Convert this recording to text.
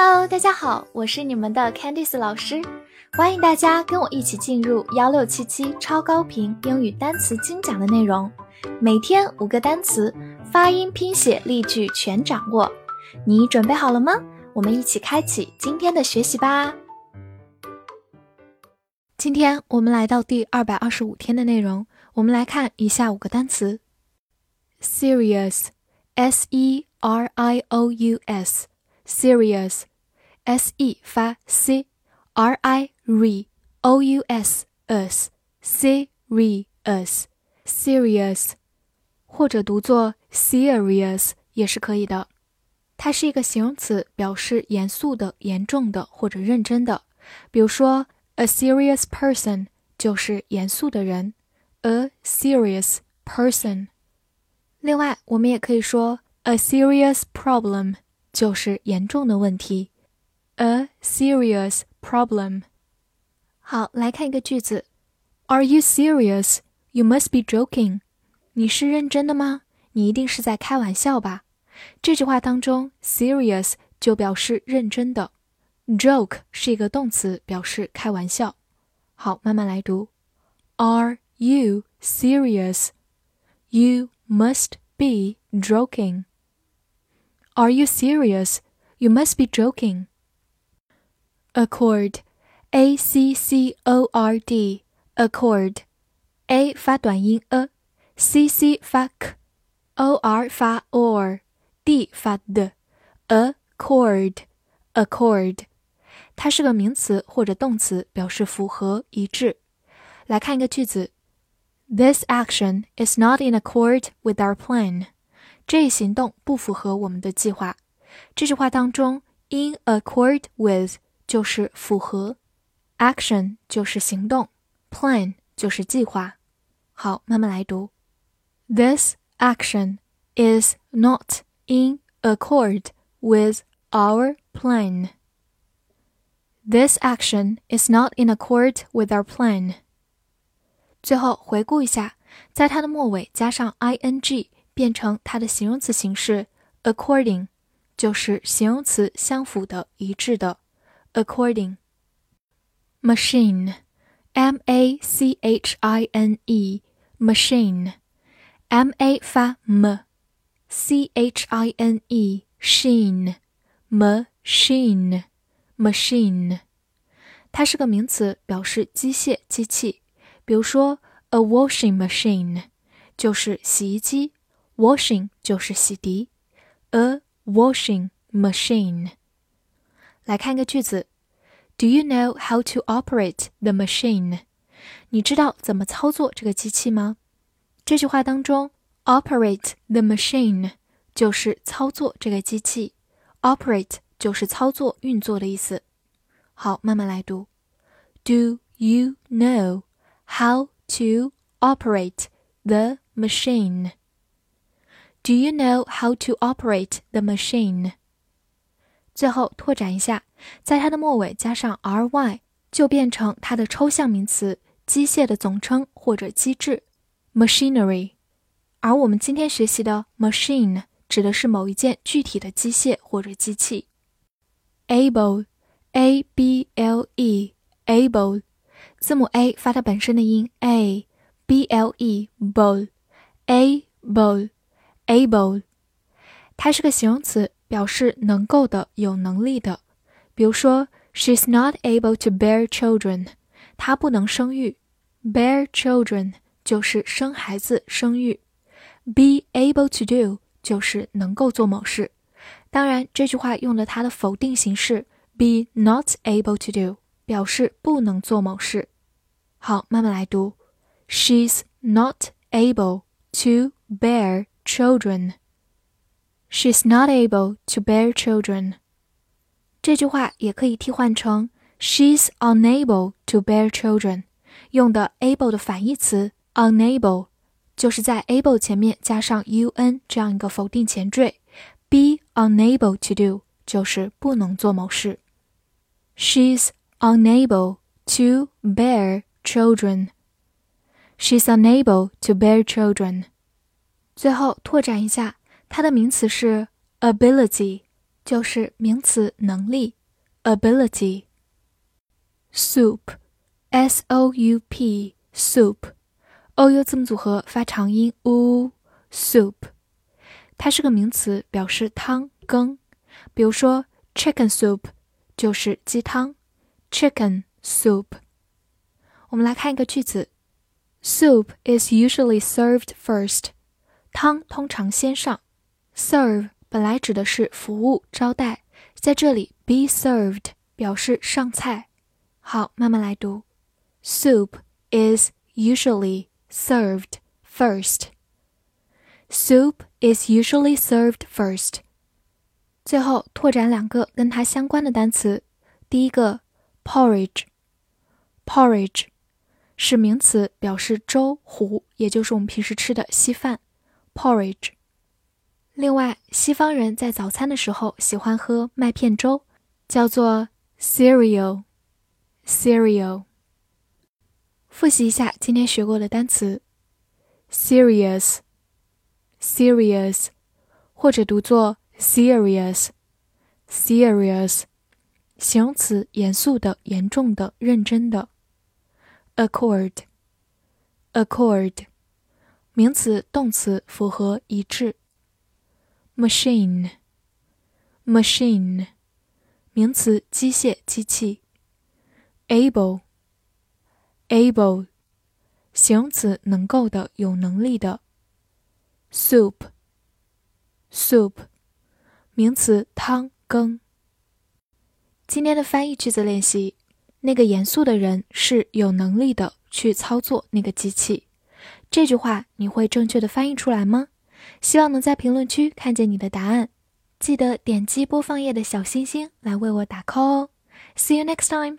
Hello，大家好，我是你们的 Candice 老师，欢迎大家跟我一起进入幺六七七超高频英语单词精讲的内容，每天五个单词，发音、拼写、例句全掌握，你准备好了吗？我们一起开启今天的学习吧。今天我们来到第二百二十五天的内容，我们来看以下五个单词。：serious，s e r i o u s，serious s e 发 c，r i re o u s s，serious，serious，或者读作 serious 也是可以的。它是一个形容词，表示严肃的、严重的或者认真的。比如说。A serious person 就是严肃的人，a serious person。另外，我们也可以说 a serious problem 就是严重的问题 ，a serious problem。好，来看一个句子：Are you serious? You must be joking。你是认真的吗？你一定是在开玩笑吧？这句话当中，serious 就表示认真的。Joke 是一个动词，表示开玩笑。好，慢慢来读。Are you serious? You must be joking. Are you serious? You must be joking. Accord, a c c o r d, accord, a 发短音 a，c c 发 k，o r 发 or，d 发 d，accord, accord。它是个名词或者动词，表示符合、一致。来看一个句子：This action is not in accord with our plan。这一行动不符合我们的计划。这句话当中，in accord with 就是符合，action 就是行动，plan 就是计划。好，慢慢来读：This action is not in accord with our plan。This action is not in accord with our plan。最后回顾一下，在它的末尾加上 ing，变成它的形容词形式 according，就是形容词相符的、一致的 according。Machine，m a c h i n e，machine，m a 发 m，c h i n e，sheen，machine。Machine，它是个名词，表示机械、机器。比如说，a washing machine 就是洗衣机，washing 就是洗涤，a washing machine。来看一个句子：Do you know how to operate the machine？你知道怎么操作这个机器吗？这句话当中，operate the machine 就是操作这个机器，operate。就是操作、运作的意思。好，慢慢来读。Do you know how to operate the machine? Do you know how to operate the machine? 最后拓展一下，在它的末尾加上 ry，就变成它的抽象名词、机械的总称或者机制 machinery。而我们今天学习的 machine 指的是某一件具体的机械或者机器。able, a b l e, able，字母 a 发它本身的音 a，b l e, able, able, able，它是个形容词，表示能够的、有能力的。比如说，She's not able to bear children，她不能生育。Bear children 就是生孩子、生育。Be able to do 就是能够做某事。当然，这句话用了它的否定形式 be not able to do，表示不能做某事。好，慢慢来读：She's not able to bear children. She's not able to bear children. 这句话也可以替换成 She's unable to bear children。用的 able 的反义词 unable，就是在 able 前面加上 un 这样一个否定前缀。Be unable to do 就是不能做某事。She's unable to bear children. She's unable to bear children. 最后拓展一下，它的名词是 ability， 就是名词能力，ability。soup，s o u p，soup，o u 字母组合发长音 u，soup，它是个名词，表示汤羹。比如说，chicken soup 就是鸡汤，chicken soup。我们来看一个句子：Soup is usually served first。汤通常先上。 Serve 本来指的是服务招待，在这里 be served 表示上菜。好，慢慢来读。Soup is usually served first. Soup is usually served first. 最后拓展两个跟它相关的单词。第一个，porridge，porridge 是名词，表示粥糊，也就是我们平时吃的稀饭。porridge。 另外，西方人在早餐的时候喜欢喝麦片粥，叫做 cereal。cereal。复习一下今天学过的单词：serious，serious，或者读作 serious，serious，形容词，严肃的、严重的、认真的。accord，accord。名词、动词符合一致。machine，machine，名词，机械、机器。able，able，形容词，能够的、有能力的。soup，soup，名词，汤羹。今天的翻译句子练习：那个严肃的人是有能力的去操作那个机器。这句话你会正确的翻译出来吗？希望能在评论区看见你的答案。记得点击播放页的小星星来为我打 call 哦。See you next time.